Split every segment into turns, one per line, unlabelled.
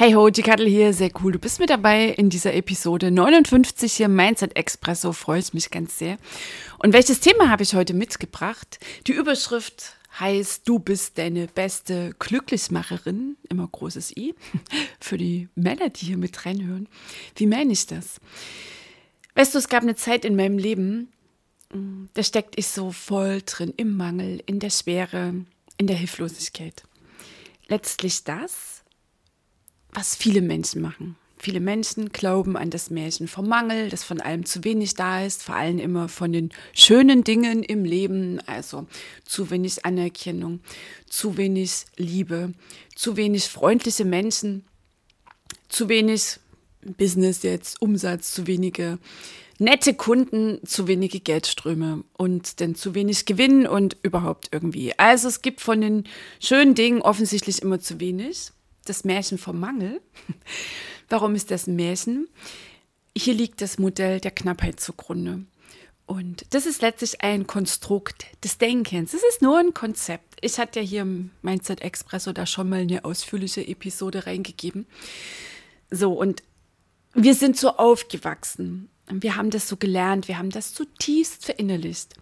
Hey ho, die Kattel hier, sehr cool. Du bist mit dabei in dieser Episode 59 hier Mindset Expresso, freue ich mich ganz sehr. Und welches Thema habe ich heute mitgebracht? Die Überschrift heißt, du bist deine beste Glücklichmacherin, immer großes I, für die Männer, die hier mit reinhören. Wie meine ich das? Weißt du, es gab eine Zeit in meinem Leben, da steckt ich so voll drin, im Mangel, in der Schwere, in der Hilflosigkeit. Letztlich das, was viele Menschen machen. Viele Menschen glauben an das Märchen vom Mangel, dass von allem zu wenig da ist, vor allem immer von den schönen Dingen im Leben, also zu wenig Anerkennung, zu wenig Liebe, zu wenig freundliche Menschen, zu wenig Business jetzt, Umsatz, zu wenige nette Kunden, zu wenige Geldströme und dann zu wenig Gewinn und überhaupt irgendwie. Also es gibt von den schönen Dingen offensichtlich immer zu wenig das Märchen vom Mangel. Warum ist das ein Märchen? Hier liegt das Modell der Knappheit zugrunde. Und das ist letztlich ein Konstrukt des Denkens. Es ist nur ein Konzept. Ich hatte ja hier im Mindset Expresso da schon mal eine ausführliche Episode reingegeben. So, und wir sind so aufgewachsen. Wir haben das so gelernt. Wir haben das zutiefst verinnerlicht.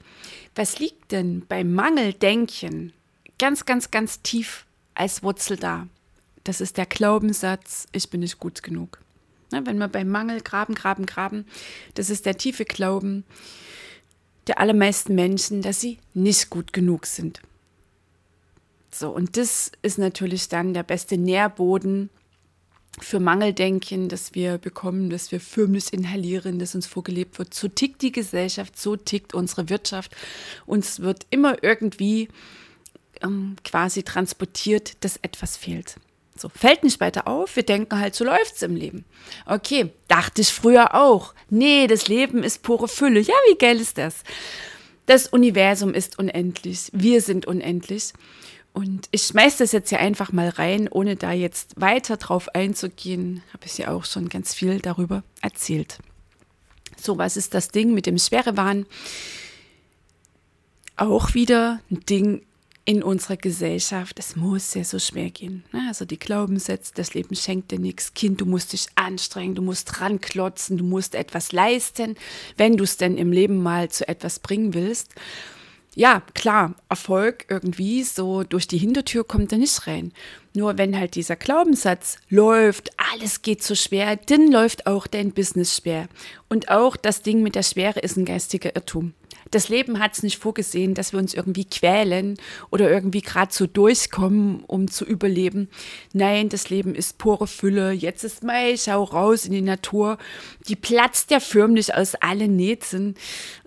Was liegt denn beim Mangeldenken ganz, ganz, ganz tief als Wurzel da? Das ist der Glaubenssatz, ich bin nicht gut genug. Na, wenn wir beim Mangel graben, graben, graben, das ist der tiefe Glauben der allermeisten Menschen, dass sie nicht gut genug sind. So, und das ist natürlich dann der beste Nährboden für Mangeldenken, das wir bekommen, dass wir förmlich inhalieren, dass uns vorgelebt wird. So tickt die Gesellschaft, so tickt unsere Wirtschaft. Uns wird immer irgendwie ähm, quasi transportiert, dass etwas fehlt. So, fällt nicht weiter auf, wir denken halt, so läuft's im Leben. Okay, dachte ich früher auch. Nee, das Leben ist pure Fülle. Ja, wie geil ist das? Das Universum ist unendlich, wir sind unendlich. Und ich schmeiß das jetzt hier einfach mal rein, ohne da jetzt weiter drauf einzugehen. Habe ich ja auch schon ganz viel darüber erzählt. So, was ist das Ding mit dem Schwerewahn? Auch wieder ein Ding in unserer Gesellschaft, es muss ja so schwer gehen. Ne? Also die Glaubenssätze, das Leben schenkt dir nichts. Kind, du musst dich anstrengen, du musst ranklotzen, du musst etwas leisten, wenn du es denn im Leben mal zu etwas bringen willst. Ja, klar, Erfolg irgendwie so durch die Hintertür kommt er nicht rein. Nur wenn halt dieser Glaubenssatz läuft, alles geht so schwer, dann läuft auch dein Business schwer. Und auch das Ding mit der Schwere ist ein geistiger Irrtum das Leben hat es nicht vorgesehen, dass wir uns irgendwie quälen oder irgendwie gerade so durchkommen, um zu überleben. Nein, das Leben ist pure Fülle. Jetzt ist Mai, schau raus in die Natur. Die platzt ja förmlich aus allen Nähten.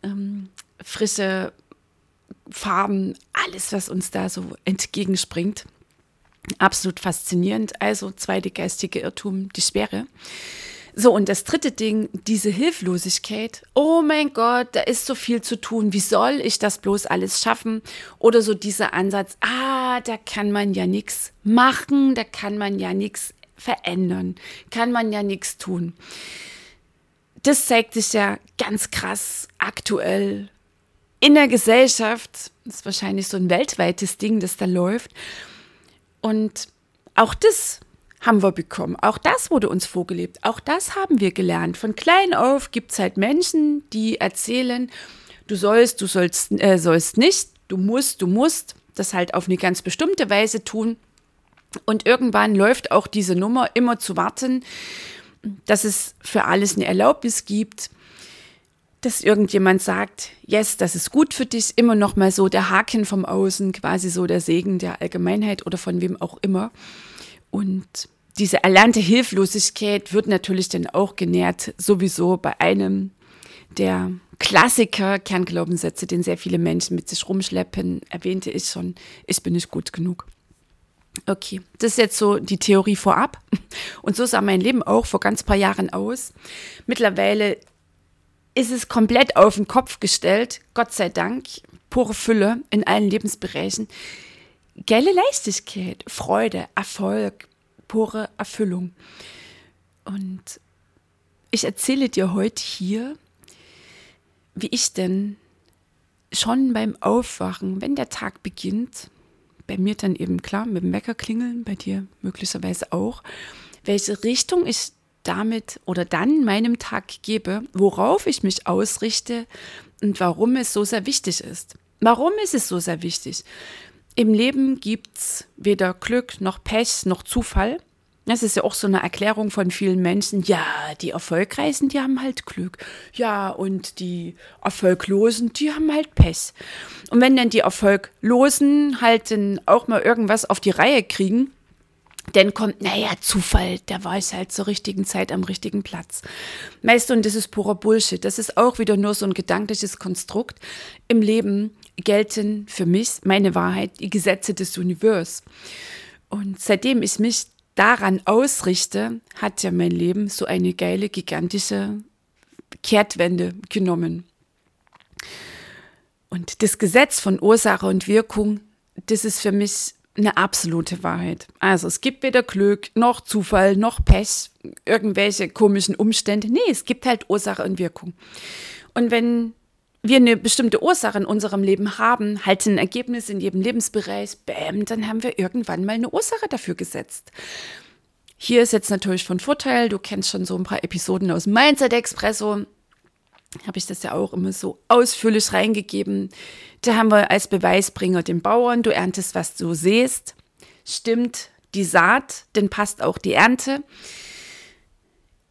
Ähm, frische Farben, alles, was uns da so entgegenspringt. Absolut faszinierend. Also zweite geistige Irrtum, die Sperre. So, und das dritte Ding, diese Hilflosigkeit. Oh mein Gott, da ist so viel zu tun. Wie soll ich das bloß alles schaffen? Oder so dieser Ansatz, ah, da kann man ja nichts machen, da kann man ja nichts verändern, kann man ja nichts tun. Das zeigt sich ja ganz krass aktuell in der Gesellschaft. Das ist wahrscheinlich so ein weltweites Ding, das da läuft. Und auch das haben wir bekommen. Auch das wurde uns vorgelebt. Auch das haben wir gelernt. Von klein auf gibt es halt Menschen, die erzählen, du sollst, du sollst, äh, sollst nicht, du musst, du musst das halt auf eine ganz bestimmte Weise tun. Und irgendwann läuft auch diese Nummer immer zu warten, dass es für alles eine Erlaubnis gibt, dass irgendjemand sagt, yes, das ist gut für dich, immer noch mal so der Haken vom Außen, quasi so der Segen der Allgemeinheit oder von wem auch immer. Und diese erlernte Hilflosigkeit wird natürlich dann auch genährt, sowieso bei einem der Klassiker Kernglaubenssätze, den sehr viele Menschen mit sich rumschleppen, erwähnte ich schon, ich bin nicht gut genug. Okay, das ist jetzt so die Theorie vorab. Und so sah mein Leben auch vor ganz paar Jahren aus. Mittlerweile ist es komplett auf den Kopf gestellt, Gott sei Dank, pure Fülle in allen Lebensbereichen. Geile Leichtigkeit, Freude, Erfolg, pure Erfüllung. Und ich erzähle dir heute hier, wie ich denn schon beim Aufwachen, wenn der Tag beginnt, bei mir dann eben klar mit dem Wecker klingeln, bei dir möglicherweise auch, welche Richtung ich damit oder dann meinem Tag gebe, worauf ich mich ausrichte und warum es so sehr wichtig ist. Warum ist es so sehr wichtig? Im Leben gibt es weder Glück noch Pech noch Zufall. Das ist ja auch so eine Erklärung von vielen Menschen. Ja, die Erfolgreichen, die haben halt Glück. Ja, und die Erfolglosen, die haben halt Pech. Und wenn dann die Erfolglosen halt dann auch mal irgendwas auf die Reihe kriegen, dann kommt, naja, Zufall, der war es halt zur richtigen Zeit am richtigen Platz. Weißt du, und das ist purer Bullshit. Das ist auch wieder nur so ein gedankliches Konstrukt. Im Leben gelten für mich, meine Wahrheit, die Gesetze des Universums. Und seitdem ich mich daran ausrichte, hat ja mein Leben so eine geile, gigantische Kehrtwende genommen. Und das Gesetz von Ursache und Wirkung, das ist für mich eine absolute Wahrheit. Also es gibt weder Glück, noch Zufall, noch Pech, irgendwelche komischen Umstände. Nee, es gibt halt Ursache und Wirkung. Und wenn wir eine bestimmte Ursache in unserem Leben haben, halt ein Ergebnis in jedem Lebensbereich, bäm, dann haben wir irgendwann mal eine Ursache dafür gesetzt. Hier ist jetzt natürlich von Vorteil, du kennst schon so ein paar Episoden aus Mindset Expresso, habe ich das ja auch immer so ausführlich reingegeben. Da haben wir als Beweisbringer den Bauern, du erntest, was du siehst. Stimmt die Saat, denn passt auch die Ernte.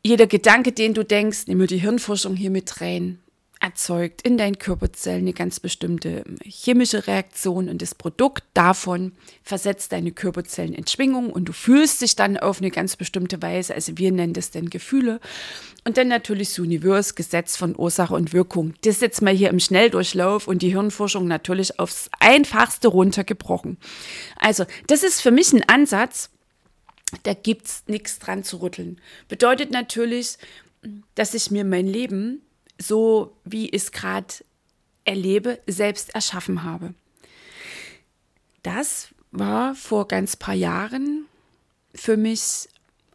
Jeder Gedanke, den du denkst, nehmen wir die Hirnforschung hier mit rein, erzeugt in deinen Körperzellen eine ganz bestimmte chemische Reaktion und das Produkt davon versetzt deine Körperzellen in Schwingung und du fühlst dich dann auf eine ganz bestimmte Weise, also wir nennen das dann Gefühle. Und dann natürlich das Univers, Gesetz von Ursache und Wirkung. Das jetzt mal hier im Schnelldurchlauf und die Hirnforschung natürlich aufs einfachste runtergebrochen. Also, das ist für mich ein Ansatz, da gibt es nichts dran zu rütteln. Bedeutet natürlich, dass ich mir mein Leben so wie ich es gerade erlebe, selbst erschaffen habe. Das war vor ganz paar Jahren für mich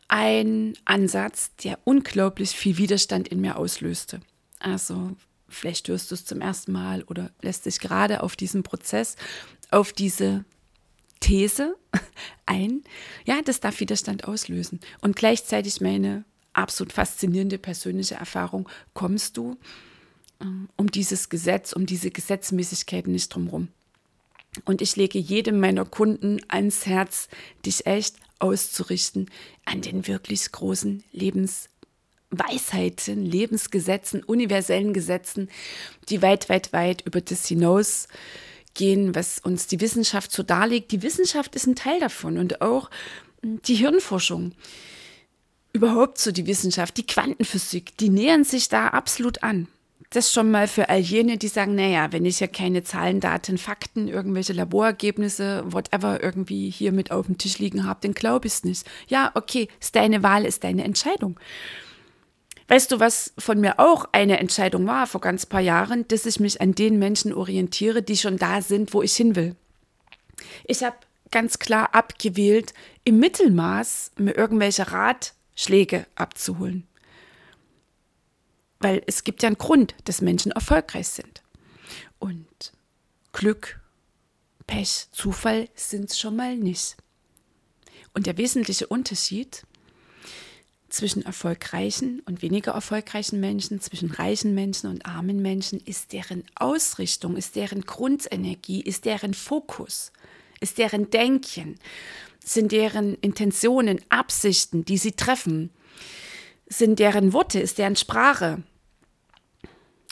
ein Ansatz, der unglaublich viel Widerstand in mir auslöste. Also vielleicht hörst du es zum ersten Mal oder lässt dich gerade auf diesen Prozess, auf diese These ein. Ja, das darf Widerstand auslösen. Und gleichzeitig meine absolut faszinierende persönliche Erfahrung, kommst du ähm, um dieses Gesetz, um diese Gesetzmäßigkeiten nicht drumherum. Und ich lege jedem meiner Kunden ans Herz, dich echt auszurichten an den wirklich großen Lebensweisheiten, Lebensgesetzen, universellen Gesetzen, die weit, weit, weit über das hinausgehen, was uns die Wissenschaft so darlegt. Die Wissenschaft ist ein Teil davon und auch die Hirnforschung überhaupt so die Wissenschaft, die Quantenphysik, die nähern sich da absolut an. Das schon mal für all jene, die sagen, naja, wenn ich ja keine Zahlen, Daten, Fakten, irgendwelche Laborergebnisse, whatever irgendwie hier mit auf dem Tisch liegen habe, dann glaube ich es nicht. Ja, okay, ist deine Wahl, ist deine Entscheidung. Weißt du, was von mir auch eine Entscheidung war vor ganz paar Jahren, dass ich mich an den Menschen orientiere, die schon da sind, wo ich hin will. Ich habe ganz klar abgewählt, im Mittelmaß mir irgendwelche Rat, Schläge abzuholen. Weil es gibt ja einen Grund, dass Menschen erfolgreich sind. Und Glück, Pech, Zufall sind es schon mal nicht. Und der wesentliche Unterschied zwischen erfolgreichen und weniger erfolgreichen Menschen, zwischen reichen Menschen und armen Menschen, ist deren Ausrichtung, ist deren Grundenergie, ist deren Fokus, ist deren Denken sind deren Intentionen, Absichten, die sie treffen, sind deren Worte, ist deren Sprache,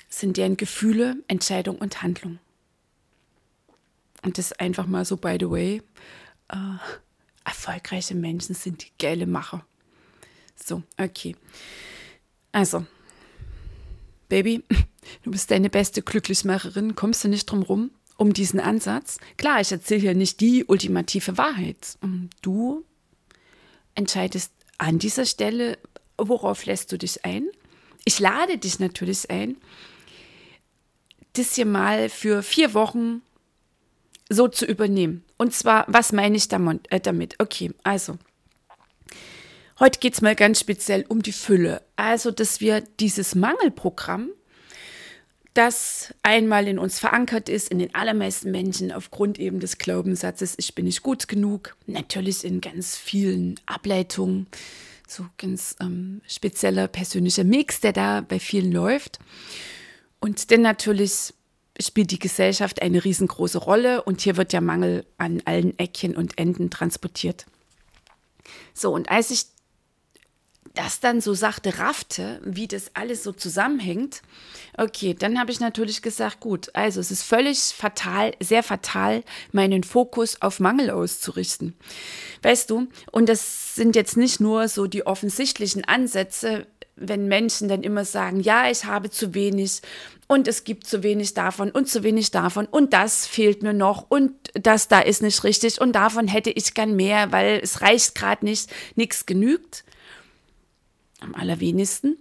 sind deren Gefühle, Entscheidung und Handlung. Und das einfach mal so, by the way, äh, erfolgreiche Menschen sind die geile Macher. So, okay. Also, Baby, du bist deine beste Glücklichmacherin, kommst du nicht drum rum, um diesen Ansatz. Klar, ich erzähle hier nicht die ultimative Wahrheit. Du entscheidest an dieser Stelle, worauf lässt du dich ein. Ich lade dich natürlich ein, das hier mal für vier Wochen so zu übernehmen. Und zwar, was meine ich äh, damit? Okay, also, heute geht es mal ganz speziell um die Fülle. Also, dass wir dieses Mangelprogramm, das einmal in uns verankert ist, in den allermeisten Menschen aufgrund eben des Glaubenssatzes, ich bin nicht gut genug, natürlich in ganz vielen Ableitungen, so ganz ähm, spezieller persönlicher Mix, der da bei vielen läuft. Und dann natürlich spielt die Gesellschaft eine riesengroße Rolle und hier wird der Mangel an allen Eckchen und Enden transportiert. So, und als ich das dann so sagte, raffte, wie das alles so zusammenhängt, okay, dann habe ich natürlich gesagt, gut, also es ist völlig fatal, sehr fatal, meinen Fokus auf Mangel auszurichten. Weißt du, und das sind jetzt nicht nur so die offensichtlichen Ansätze, wenn Menschen dann immer sagen, ja, ich habe zu wenig und es gibt zu wenig davon und zu wenig davon und das fehlt mir noch und das da ist nicht richtig und davon hätte ich gern mehr, weil es reicht gerade nicht, nichts genügt. Am allerwenigsten,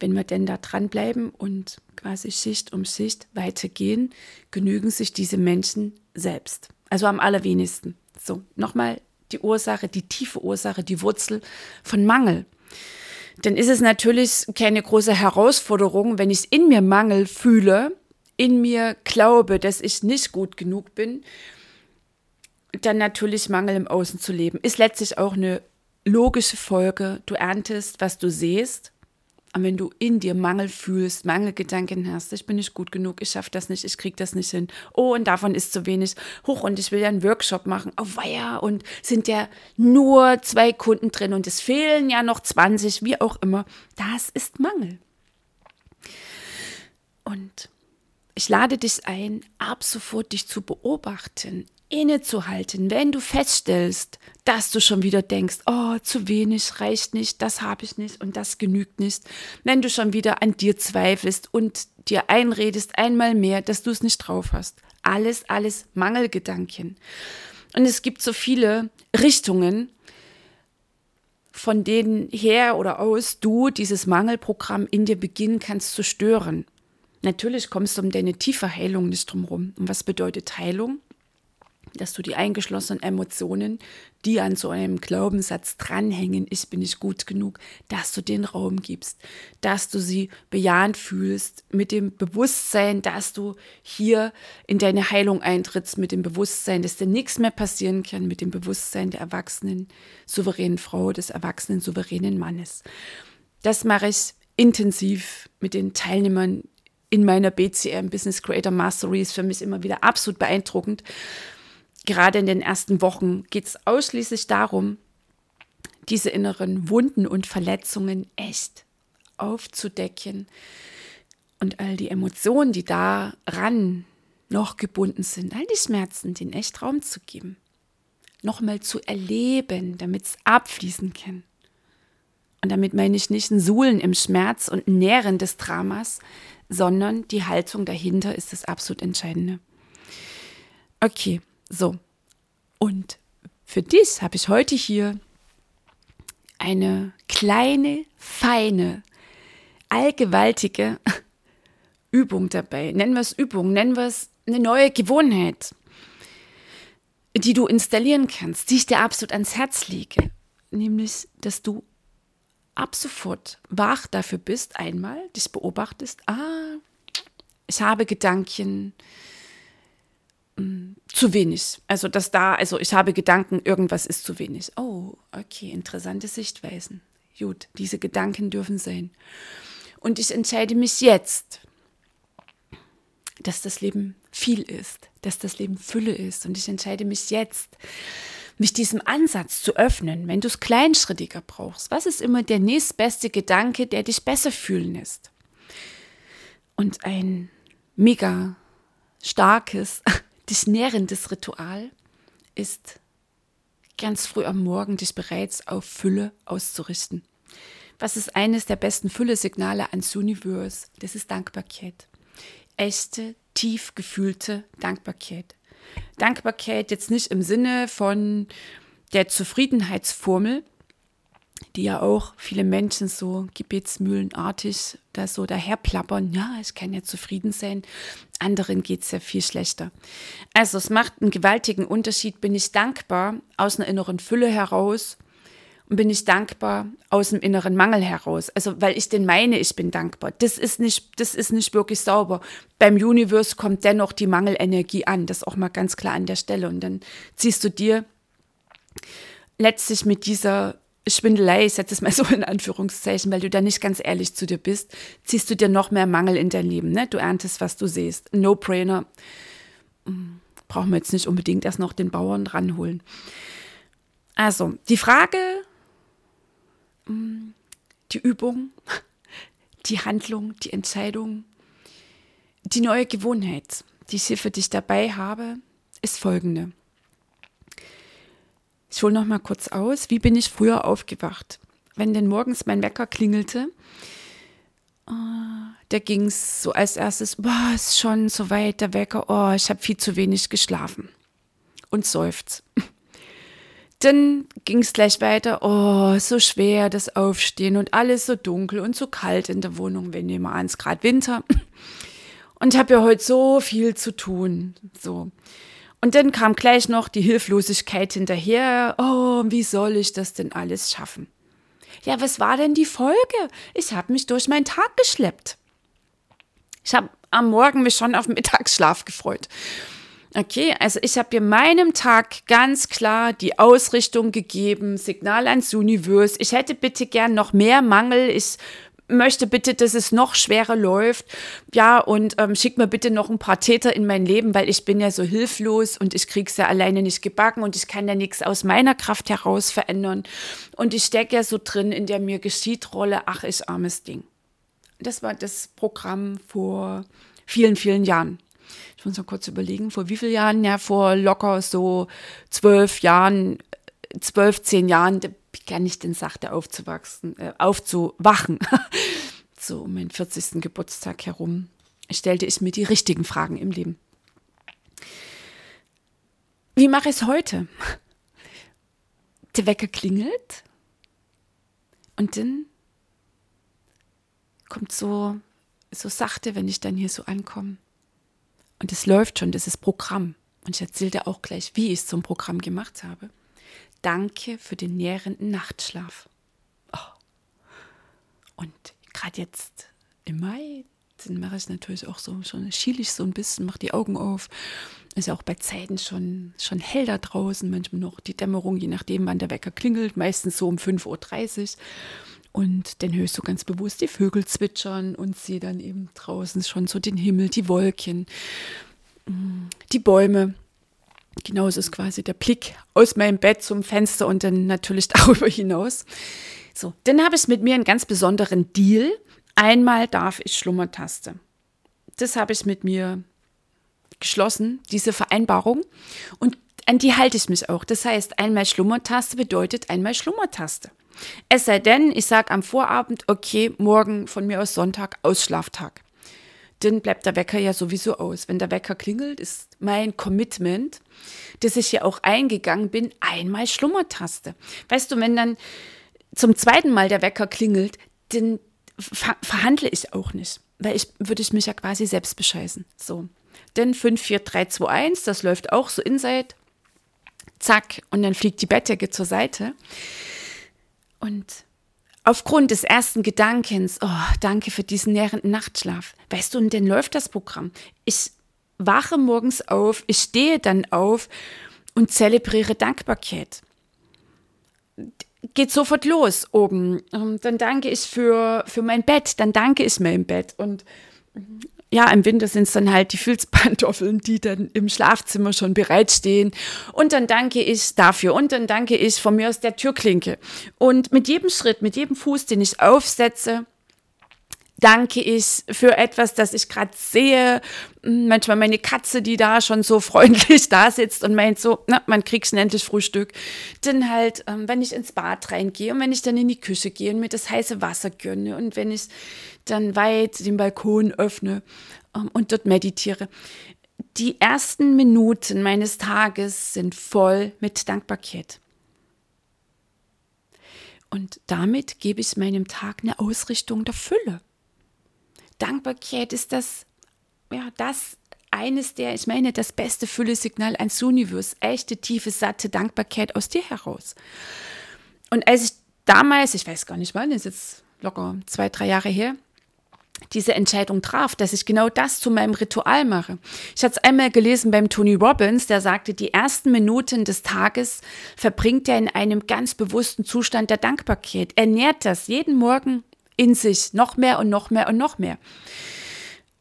wenn wir denn da dranbleiben und quasi Schicht um Schicht weitergehen, genügen sich diese Menschen selbst. Also am allerwenigsten. So, nochmal die Ursache, die tiefe Ursache, die Wurzel von Mangel dann ist es natürlich keine große Herausforderung, wenn ich in mir Mangel fühle, in mir glaube, dass ich nicht gut genug bin, dann natürlich Mangel im Außen zu leben. Ist letztlich auch eine logische Folge. Du erntest, was du siehst. Und wenn du in dir Mangel fühlst, Mangelgedanken hast, ich bin nicht gut genug, ich schaffe das nicht, ich kriege das nicht hin, oh, und davon ist zu wenig, hoch, und ich will ja einen Workshop machen, oh weia, und sind ja nur zwei Kunden drin und es fehlen ja noch 20, wie auch immer, das ist Mangel. Und ich lade dich ein, ab sofort dich zu beobachten, innezuhalten, wenn du feststellst, dass du schon wieder denkst, oh, zu wenig, reicht nicht, das habe ich nicht und das genügt nicht. Wenn du schon wieder an dir zweifelst und dir einredest einmal mehr, dass du es nicht drauf hast. Alles, alles Mangelgedanken. Und es gibt so viele Richtungen, von denen her oder aus du dieses Mangelprogramm in dir beginnen kannst zu stören. Natürlich kommst du um deine tiefe Heilung nicht drum rum. Und was bedeutet Heilung? Dass du die eingeschlossenen Emotionen, die an so einem Glaubenssatz dranhängen, ich bin nicht gut genug, dass du den Raum gibst, dass du sie bejahend fühlst, mit dem Bewusstsein, dass du hier in deine Heilung eintrittst, mit dem Bewusstsein, dass dir nichts mehr passieren kann, mit dem Bewusstsein der erwachsenen, souveränen Frau, des erwachsenen, souveränen Mannes. Das mache ich intensiv mit den Teilnehmern in meiner BCM Business Creator Mastery ist für mich immer wieder absolut beeindruckend, gerade in den ersten Wochen geht es ausschließlich darum, diese inneren Wunden und Verletzungen echt aufzudecken und all die Emotionen, die daran noch gebunden sind, all die Schmerzen, den echt Raum zu geben, nochmal zu erleben, damit es abfließen kann. Und damit meine ich nicht ein Suhlen im Schmerz und Nähren des Dramas, sondern die Haltung dahinter ist das absolut Entscheidende. Okay, so, und für dich habe ich heute hier eine kleine, feine, allgewaltige Übung dabei. Nennen wir es Übung, nennen wir es eine neue Gewohnheit, die du installieren kannst, die ich dir absolut ans Herz lege. Nämlich, dass du ab sofort wach dafür bist, einmal dich beobachtest, ah, ich habe Gedanken, zu wenig. Also, dass da, also ich habe Gedanken, irgendwas ist zu wenig. Oh, okay, interessante Sichtweisen. Gut, diese Gedanken dürfen sein. Und ich entscheide mich jetzt, dass das Leben viel ist, dass das Leben Fülle ist. Und ich entscheide mich jetzt, mich diesem Ansatz zu öffnen, wenn du es kleinschrittiger brauchst. Was ist immer der nächstbeste Gedanke, der dich besser fühlen lässt? Und ein mega starkes Dich nährendes Ritual ist ganz früh am Morgen dich bereits auf Fülle auszurichten. was ist eines der besten Fülle-Signale ans Universe? Das ist Dankbarkeit. Echte, tief gefühlte Dankbarkeit. Dankbarkeit jetzt nicht im Sinne von der Zufriedenheitsformel, die ja auch viele Menschen so gebetsmühlenartig da so daherplappern, ja, ich kann ja zufrieden sein, anderen geht es ja viel schlechter. Also es macht einen gewaltigen Unterschied, bin ich dankbar aus einer inneren Fülle heraus und bin ich dankbar aus dem inneren Mangel heraus. Also weil ich den meine, ich bin dankbar. Das ist nicht, das ist nicht wirklich sauber. Beim Universe kommt dennoch die Mangelenergie an, das auch mal ganz klar an der Stelle. Und dann ziehst du dir letztlich mit dieser Schwindelei, ich setze es mal so in Anführungszeichen, weil du da nicht ganz ehrlich zu dir bist, ziehst du dir noch mehr Mangel in dein Leben. Ne? Du erntest, was du siehst. No-brainer. Hm, brauchen wir jetzt nicht unbedingt erst noch den Bauern ranholen. Also, die Frage, hm, die Übung, die Handlung, die Entscheidung, die neue Gewohnheit, die ich hier für dich dabei habe, ist folgende. Ich hole noch mal kurz aus. Wie bin ich früher aufgewacht? Wenn denn morgens mein Wecker klingelte, oh, da ging es so als erstes, boah, ist schon so weit der Wecker, oh, ich habe viel zu wenig geschlafen. Und seufzt. Dann ging es gleich weiter, oh, so schwer das Aufstehen und alles so dunkel und so kalt in der Wohnung, wenn wir an, es gerade Winter. Und ich habe ja heute so viel zu tun. So. Und dann kam gleich noch die Hilflosigkeit hinterher. Oh, wie soll ich das denn alles schaffen? Ja, was war denn die Folge? Ich habe mich durch meinen Tag geschleppt. Ich habe am Morgen mich schon auf Mittagsschlaf gefreut. Okay, also ich habe mir meinem Tag ganz klar die Ausrichtung gegeben, Signal ans Universe. Ich hätte bitte gern noch mehr Mangel. Ich möchte bitte, dass es noch schwerer läuft. Ja, und ähm, schick mir bitte noch ein paar Täter in mein Leben, weil ich bin ja so hilflos und ich krieg's ja alleine nicht gebacken und ich kann ja nichts aus meiner Kraft heraus verändern. Und ich stecke ja so drin in der mir geschieht Rolle, ach, ich armes Ding. Das war das Programm vor vielen, vielen Jahren. Ich muss mal kurz überlegen, vor wie vielen Jahren? Ja, vor locker so zwölf Jahren, zwölf, zehn Jahren, begann ich den sachte aufzuwachsen, äh, aufzuwachen. so um meinen 40. Geburtstag herum stellte ich mir die richtigen Fragen im Leben. Wie mache ich es heute? Der Wecker klingelt und dann kommt so, so sachte, wenn ich dann hier so ankomme. Und es läuft schon, das ist Programm. Und ich erzählte auch gleich, wie ich es zum Programm gemacht habe. Danke für den nährenden Nachtschlaf. Oh. Und gerade jetzt im Mai, dann mache ich natürlich auch so, schon schiele ich so ein bisschen, mache die Augen auf. Ist ja auch bei Zeiten schon, schon hell da draußen, manchmal noch die Dämmerung, je nachdem, wann der Wecker klingelt, meistens so um 5.30 Uhr. Und dann hörst du ganz bewusst die Vögel zwitschern und sehe dann eben draußen schon so den Himmel, die Wolken, mm, die Bäume. Genauso ist quasi der Blick aus meinem Bett zum Fenster und dann natürlich darüber hinaus. So, dann habe ich mit mir einen ganz besonderen Deal. Einmal darf ich Schlummertaste. Das habe ich mit mir geschlossen, diese Vereinbarung. Und an die halte ich mich auch. Das heißt, einmal Schlummertaste bedeutet einmal Schlummertaste. Es sei denn, ich sage am Vorabend, okay, morgen von mir aus Sonntag, Ausschlaftag dann bleibt der Wecker ja sowieso aus. Wenn der Wecker klingelt, ist mein Commitment, dass ich ja auch eingegangen bin, einmal Schlummertaste. Weißt du, wenn dann zum zweiten Mal der Wecker klingelt, dann ver verhandle ich auch nicht, weil ich würde ich mich ja quasi selbst bescheißen. So. Denn 5, 4, 3, 2, 1, das läuft auch so inside. Zack, und dann fliegt die Bettdecke zur Seite. Und aufgrund des ersten Gedankens, oh, danke für diesen nährenden Nachtschlaf. Weißt du, und dann läuft das Programm. Ich wache morgens auf, ich stehe dann auf und zelebriere Dankbarkeit. Geht sofort los oben. Dann danke ich für, für mein Bett, dann danke ich mir im Bett. Und ja, im Winter sind es dann halt die Filzpantoffeln, die dann im Schlafzimmer schon bereitstehen. Und dann danke ich dafür. Und dann danke ich von mir aus der Türklinke. Und mit jedem Schritt, mit jedem Fuß, den ich aufsetze, danke ich für etwas, das ich gerade sehe. Hm, manchmal meine Katze, die da schon so freundlich da sitzt und meint so, na, man kriegt schon endlich Frühstück. Dann halt, ähm, wenn ich ins Bad reingehe und wenn ich dann in die Küche gehe und mir das heiße Wasser gönne und wenn ich dann weit den Balkon öffne ähm, und dort meditiere. Die ersten Minuten meines Tages sind voll mit Dankbarkeit. Und damit gebe ich meinem Tag eine Ausrichtung der Fülle. Dankbarkeit ist das, ja, das eines der, ich meine, das beste Füllesignal ans Universum. Echte, tiefe, satte Dankbarkeit aus dir heraus. Und als ich damals, ich weiß gar nicht wann, ist jetzt locker zwei, drei Jahre her, diese Entscheidung traf, dass ich genau das zu meinem Ritual mache. Ich hatte es einmal gelesen beim Tony Robbins, der sagte, die ersten Minuten des Tages verbringt er in einem ganz bewussten Zustand der Dankbarkeit. Er nährt das jeden Morgen in sich noch mehr und noch mehr und noch mehr.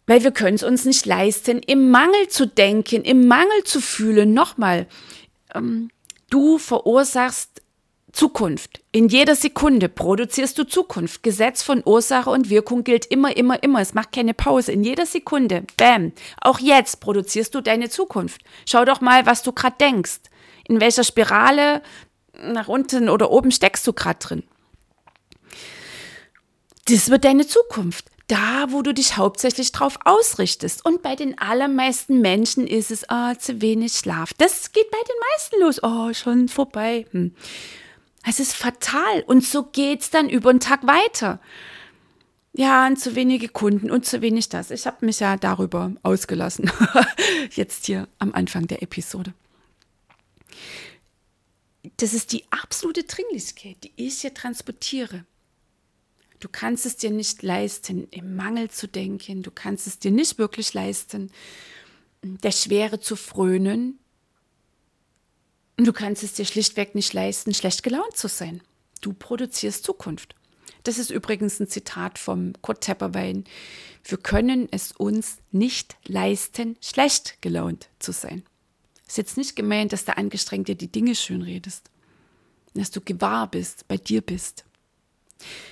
Weil wir können es uns nicht leisten, im Mangel zu denken, im Mangel zu fühlen. Nochmal, ähm, du verursachst Zukunft. In jeder Sekunde produzierst du Zukunft. Gesetz von Ursache und Wirkung gilt immer, immer, immer. Es macht keine Pause. In jeder Sekunde, bam, auch jetzt produzierst du deine Zukunft. Schau doch mal, was du gerade denkst. In welcher Spirale nach unten oder oben steckst du gerade drin. Das wird deine Zukunft. Da, wo du dich hauptsächlich drauf ausrichtest. Und bei den allermeisten Menschen ist es oh, zu wenig Schlaf. Das geht bei den meisten los. Oh, schon vorbei. Hm. Es ist fatal. Und so geht es dann über den Tag weiter. Ja, und zu wenige Kunden und zu wenig das. Ich habe mich ja darüber ausgelassen. Jetzt hier am Anfang der Episode. Das ist die absolute Dringlichkeit, die ich hier transportiere. Du kannst es dir nicht leisten, im Mangel zu denken. Du kannst es dir nicht wirklich leisten, der Schwere zu frönen. Du kannst es dir schlichtweg nicht leisten, schlecht gelaunt zu sein. Du produzierst Zukunft. Das ist übrigens ein Zitat vom Kurt Tepperwein. Wir können es uns nicht leisten, schlecht gelaunt zu sein. Ist jetzt nicht gemeint, dass du angestrengt dir die Dinge schön redest. Dass du gewahr bist, bei dir bist.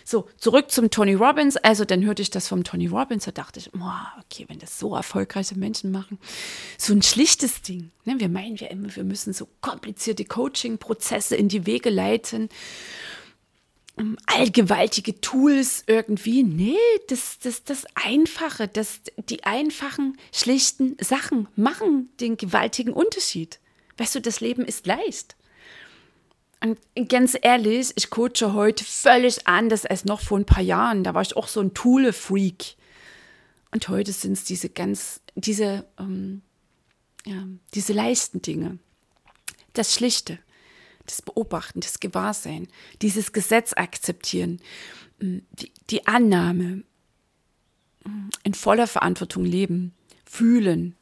So, zurück zum Tony Robbins. Also, dann hörte ich das vom Tony Robbins, da dachte ich, oh, okay, wenn das so erfolgreiche Menschen machen, so ein schlichtes Ding. Ne? Wir meinen ja immer, wir müssen so komplizierte Coaching-Prozesse in die Wege leiten, allgewaltige Tools irgendwie. Nee, das, das, das Einfache, das, die einfachen, schlichten Sachen machen den gewaltigen Unterschied. Weißt du, das Leben ist leicht. Und ganz ehrlich, ich coache heute völlig anders als noch vor ein paar Jahren. Da war ich auch so ein Tool-Freak. Und heute sind es diese ganz, diese, ähm, ja, diese leichten Dinge. Das Schlichte, das Beobachten, das Gewahrsein, dieses Gesetz akzeptieren, mm, die, die Annahme, mm, in voller Verantwortung leben, fühlen,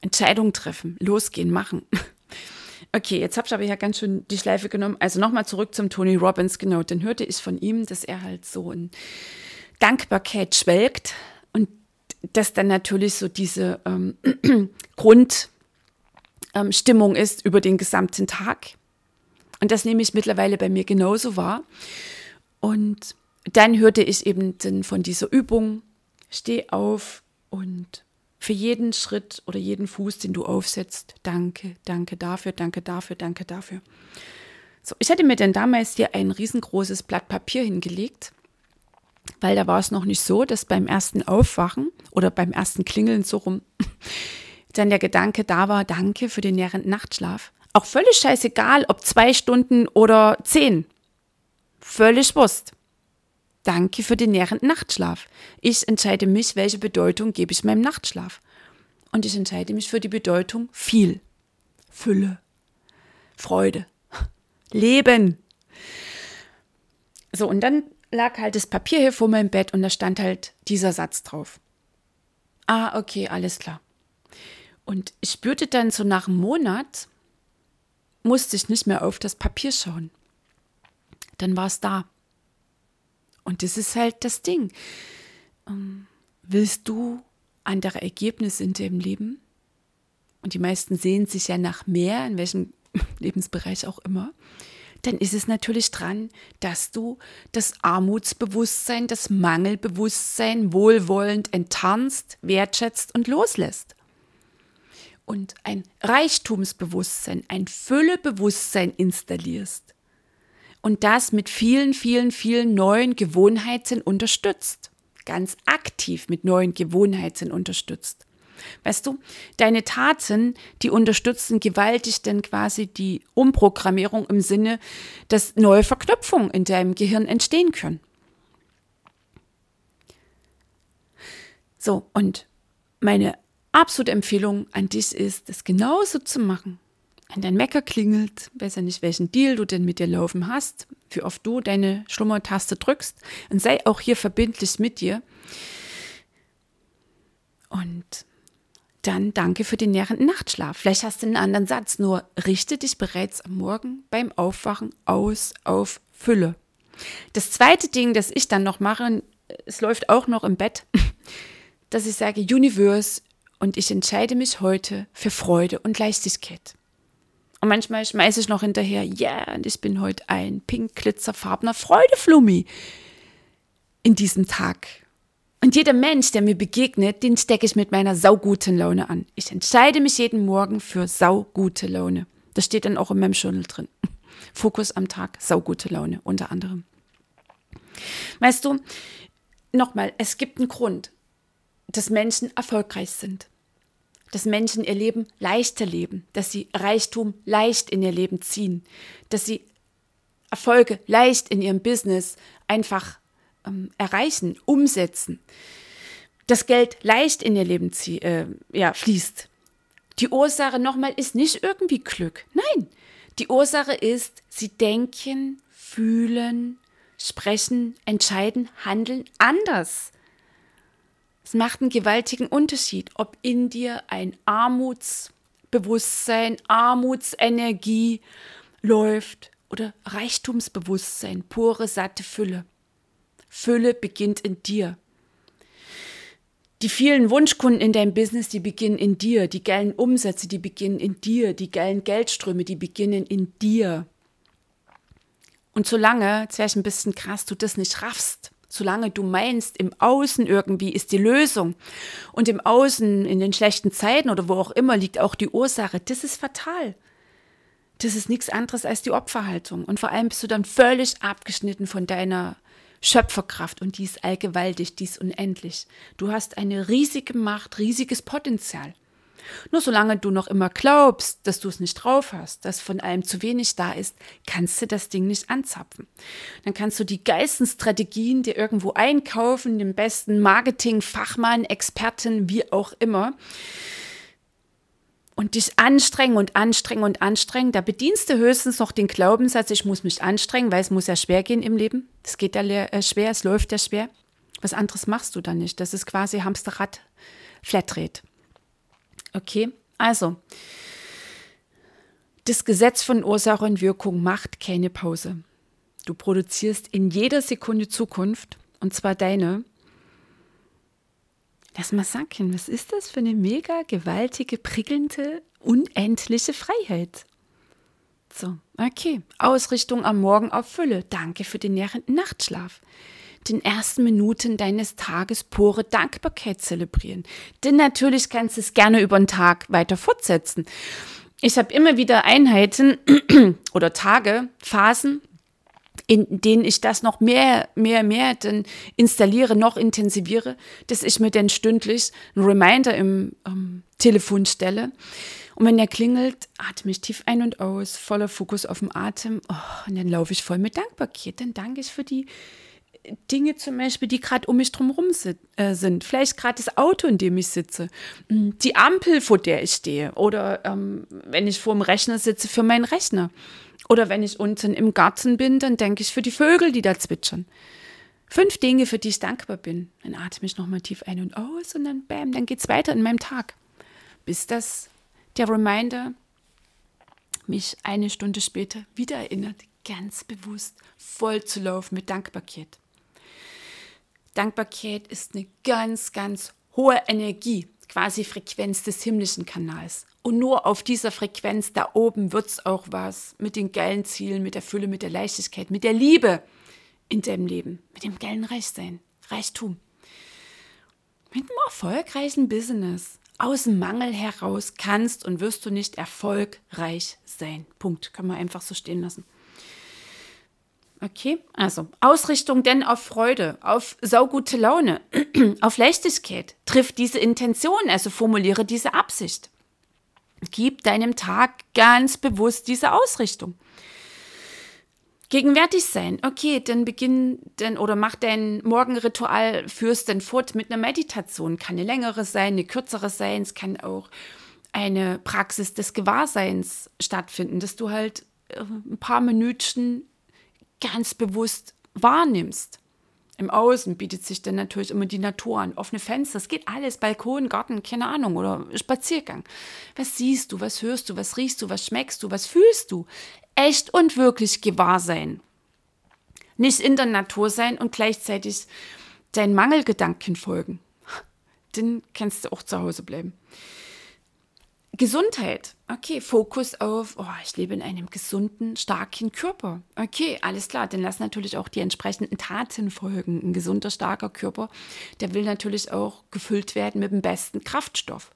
Entscheidungen treffen, losgehen, machen. Okay, jetzt habe ich aber ja ganz schön die Schleife genommen. Also nochmal zurück zum Tony Robbins. Genau, dann hörte ich von ihm, dass er halt so in Dankbarkeit schwelgt und dass dann natürlich so diese ähm, Grundstimmung ähm, ist über den gesamten Tag. Und das nehme ich mittlerweile bei mir genauso wahr. Und dann hörte ich eben von dieser Übung, steh auf und für jeden Schritt oder jeden Fuß, den du aufsetzt. Danke, danke dafür, danke dafür, danke dafür. So, ich hatte mir dann damals hier ein riesengroßes Blatt Papier hingelegt, weil da war es noch nicht so, dass beim ersten Aufwachen oder beim ersten Klingeln so rum dann der Gedanke da war, danke für den nährenden Nachtschlaf. Auch völlig scheißegal, ob zwei Stunden oder zehn. Völlig Wurst. Danke für den nährenden Nachtschlaf. Ich entscheide mich, welche Bedeutung gebe ich meinem Nachtschlaf. Und ich entscheide mich für die Bedeutung viel. Fülle. Freude. Leben. So, und dann lag halt das Papier hier vor meinem Bett und da stand halt dieser Satz drauf. Ah, okay, alles klar. Und ich spürte dann so nach einem Monat, musste ich nicht mehr auf das Papier schauen. Dann war es da. Und das ist halt das Ding. Ähm, willst du andere Ergebnisse in deinem Leben? Und die meisten sehen sich ja nach mehr, in welchem Lebensbereich auch immer. dann ist es natürlich dran, dass du das Armutsbewusstsein, das Mangelbewusstsein wohlwollend enttarnst, wertschätzt und loslässt. Und ein Reichtumsbewusstsein, ein Füllebewusstsein installierst. Und das mit vielen, vielen, vielen neuen Gewohnheiten unterstützt. Ganz aktiv mit neuen Gewohnheiten unterstützt. Weißt du, deine Taten, die unterstützen gewaltig denn quasi die Umprogrammierung im Sinne, dass neue Verknüpfungen in deinem Gehirn entstehen können. So, und meine absolute Empfehlung an dich ist, das genauso zu machen. Wenn dein Mecker klingelt, weiß ja nicht, welchen Deal du denn mit dir laufen hast, wie oft du deine Schlummertaste drückst und sei auch hier verbindlich mit dir. Und dann danke für den nährenden Nachtschlaf. Vielleicht hast du einen anderen Satz, nur richte dich bereits am Morgen beim Aufwachen aus auf Fülle. Das zweite Ding, das ich dann noch mache, es läuft auch noch im Bett, dass ich sage, Universe, und ich entscheide mich heute für Freude und Leichtigkeit. Und manchmal schmeiße ich noch hinterher, ja, yeah, und ich bin heute ein pink glitzerfarbener Freudeflummi in diesem Tag. Und jeder Mensch, der mir begegnet, den stecke ich mit meiner sauguten Laune an. Ich entscheide mich jeden Morgen für saugute Laune. Das steht dann auch in meinem Journal drin. Fokus am Tag, saugute Laune unter anderem. Weißt du, nochmal, es gibt einen Grund, dass Menschen erfolgreich sind. Dass Menschen ihr Leben leichter leben, dass sie Reichtum leicht in ihr Leben ziehen, dass sie Erfolge leicht in ihrem Business einfach ähm, erreichen, umsetzen, das Geld leicht in ihr Leben zieh, äh, ja, fließt. Die Ursache nochmal ist nicht irgendwie Glück. Nein, die Ursache ist, sie denken, fühlen, sprechen, entscheiden, handeln anders. Es macht einen gewaltigen Unterschied, ob in dir ein Armutsbewusstsein, Armutsenergie läuft oder Reichtumsbewusstsein, pure, satte Fülle. Fülle beginnt in dir. Die vielen Wunschkunden in deinem Business, die beginnen in dir. Die geilen Umsätze, die beginnen in dir. Die geilen Geldströme, die beginnen in dir. Und solange, jetzt wäre ich ein bisschen krass, du das nicht raffst, solange du meinst, im Außen irgendwie ist die Lösung und im Außen, in den schlechten Zeiten oder wo auch immer, liegt auch die Ursache, das ist fatal. Das ist nichts anderes als die Opferhaltung. Und vor allem bist du dann völlig abgeschnitten von deiner Schöpferkraft und die ist allgewaltig, die ist unendlich. Du hast eine riesige Macht, riesiges Potenzial. Nur solange du noch immer glaubst, dass du es nicht drauf hast, dass von allem zu wenig da ist, kannst du das Ding nicht anzapfen. Dann kannst du die geilsten Strategien dir irgendwo einkaufen, den besten Marketing, Fachmann, Experten, wie auch immer und dich anstrengen und anstrengen und anstrengen, da bedienst du höchstens noch den Glaubenssatz, ich muss mich anstrengen, weil es muss ja schwer gehen im Leben. Es geht ja äh, schwer, es läuft ja schwer. Was anderes machst du dann nicht. Das ist quasi Hamsterrad, Flatrate. Okay, also das Gesetz von Ursache und Wirkung macht keine Pause. Du produzierst in jeder Sekunde Zukunft, und zwar deine, Lass mal sacken, was ist das für eine mega gewaltige, prickelnde, unendliche Freiheit? So, okay. Ausrichtung am Morgen auf Fülle. Danke für den nährenden Nachtschlaf. Den ersten Minuten deines Tages pure Dankbarkeit zelebrieren. Denn natürlich kannst du es gerne über den Tag weiter fortsetzen. Ich habe immer wieder Einheiten oder Tage, Phasen, in denen ich das noch mehr, mehr, mehr dann installiere, noch intensiviere, dass ich mir dann stündlich einen Reminder im ähm, Telefon stelle. Und wenn der klingelt, atme ich tief ein und aus, voller Fokus auf den Atem. Oh, und dann laufe ich voll mit Dankbarkeit. Dann danke ich für die Dinge zum Beispiel, die gerade um mich drumherum äh, sind. Vielleicht gerade das Auto, in dem ich sitze, hm, die Ampel, vor der ich stehe oder ähm, wenn ich vor dem Rechner sitze, für meinen Rechner. Oder wenn ich unten im Garten bin, dann denke ich für die Vögel, die da zwitschern. Fünf Dinge, für die ich dankbar bin. Dann atme ich nochmal tief ein und aus und dann bam, dann geht es weiter in meinem Tag. Bis das der Reminder mich eine Stunde später wieder erinnert, ganz bewusst voll zu laufen mit Dankbarkeit. Dankbarkeit ist eine ganz, ganz hohe Energie, quasi Frequenz des himmlischen Kanals. Und nur auf dieser Frequenz da oben wird es auch was mit den geilen Zielen, mit der Fülle, mit der Leichtigkeit, mit der Liebe in deinem Leben, mit dem geilen Reichsein, Reichtum. Mit einem erfolgreichen Business. Aus dem Mangel heraus kannst und wirst du nicht erfolgreich sein. Punkt. Können wir einfach so stehen lassen. Okay, also Ausrichtung denn auf Freude, auf saugute Laune, auf Leichtigkeit. Triff diese Intention, also formuliere diese Absicht. Gib deinem Tag ganz bewusst diese Ausrichtung. Gegenwärtig sein. Okay, dann beginn denn oder mach dein Morgenritual, führst dann fort mit einer Meditation. Kann eine längere sein, eine kürzere sein. Es kann auch eine Praxis des Gewahrseins stattfinden, dass du halt äh, ein paar Minuten ganz bewusst wahrnimmst. Im Außen bietet sich dann natürlich immer die Natur an, offene Fenster, es geht alles, Balkon, Garten, keine Ahnung, oder Spaziergang. Was siehst du, was hörst du, was riechst du, was schmeckst du, was fühlst du? Echt und wirklich gewahr sein. Nicht in der Natur sein und gleichzeitig deinen Mangelgedanken folgen. Dann kannst du auch zu Hause bleiben. Gesundheit. Okay, Fokus auf, oh, ich lebe in einem gesunden, starken Körper. Okay, alles klar. Dann lass natürlich auch die entsprechenden Taten folgen. Ein gesunder, starker Körper, der will natürlich auch gefüllt werden mit dem besten Kraftstoff.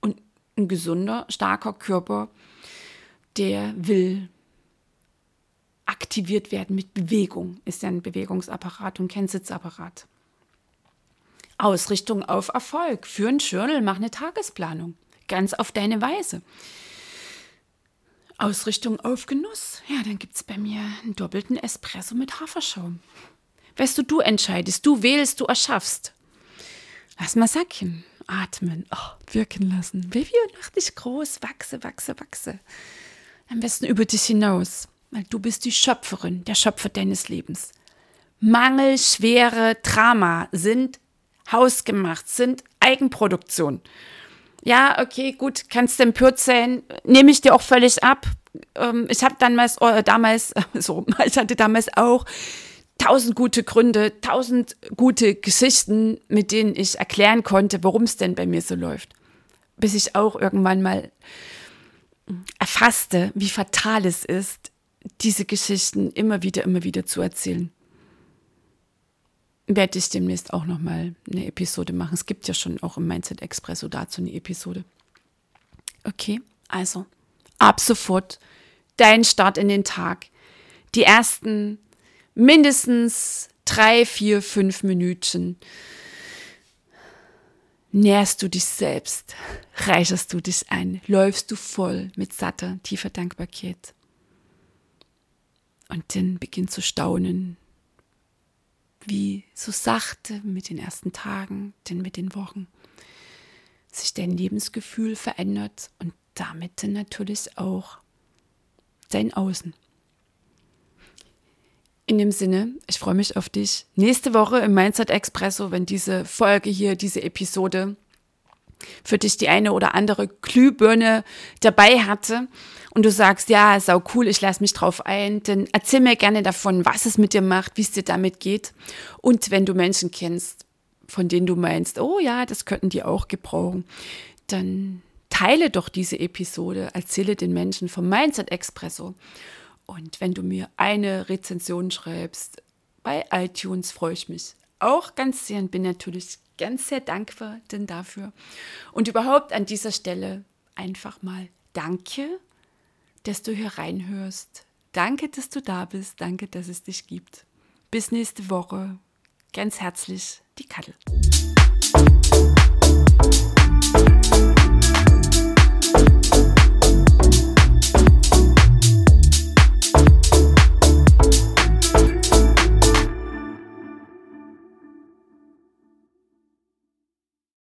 Und ein gesunder, starker Körper, der will aktiviert werden mit Bewegung. Ist ja ein Bewegungsapparat und kein Sitzapparat. Ausrichtung auf Erfolg. Für ein Journal, mach eine Tagesplanung ganz auf deine Weise. Ausrichtung auf Genuss. Ja, dann gibt es bei mir einen doppelten Espresso mit Haferschaum. Weißt du, du entscheidest, du wählst, du erschaffst. Lass mal sacken, atmen, oh, wirken lassen. Baby, mach dich groß, wachse, wachse, wachse. Am besten über dich hinaus, weil du bist die Schöpferin, der Schöpfer deines Lebens. Mangel, Schwere, Drama sind hausgemacht, sind Eigenproduktion ja, okay, gut, kannst du empört sein, nehme ich dir auch völlig ab. Ähm, ich habe damals, äh, damals, so, ich hatte damals auch tausend gute Gründe, tausend gute Geschichten, mit denen ich erklären konnte, warum es denn bei mir so läuft. Bis ich auch irgendwann mal erfasste, wie fatal es ist, diese Geschichten immer wieder, immer wieder zu erzählen werde ich demnächst auch nochmal eine Episode machen. Es gibt ja schon auch im Mindset Expresso dazu eine Episode. Okay, also ab sofort dein Start in den Tag. Die ersten mindestens drei, vier, fünf Minuten nährst du dich selbst, reicherst du dich ein, läufst du voll mit satter, tiefer Dankbarkeit. Und dann beginnt zu staunen, wie so sachte mit den ersten Tagen, denn mit den Wochen sich dein Lebensgefühl verändert und damit natürlich auch dein Außen. In dem Sinne, ich freue mich auf dich nächste Woche im Mindset Expresso, wenn diese Folge hier, diese Episode für dich die eine oder andere Glühbirne dabei hatte und du sagst, ja, sau cool, ich lasse mich drauf ein, dann erzähl mir gerne davon, was es mit dir macht, wie es dir damit geht. Und wenn du Menschen kennst, von denen du meinst, oh ja, das könnten die auch gebrauchen, dann teile doch diese Episode, erzähle den Menschen vom Mindset Expresso. Und wenn du mir eine Rezension schreibst, bei iTunes freue ich mich auch ganz sehr und bin natürlich ganz sehr dankbar denn dafür. Und überhaupt an dieser Stelle einfach mal danke, dass du hier reinhörst. Danke, dass du da bist. Danke, dass es dich gibt. Bis nächste Woche. Ganz herzlich, die Kattel.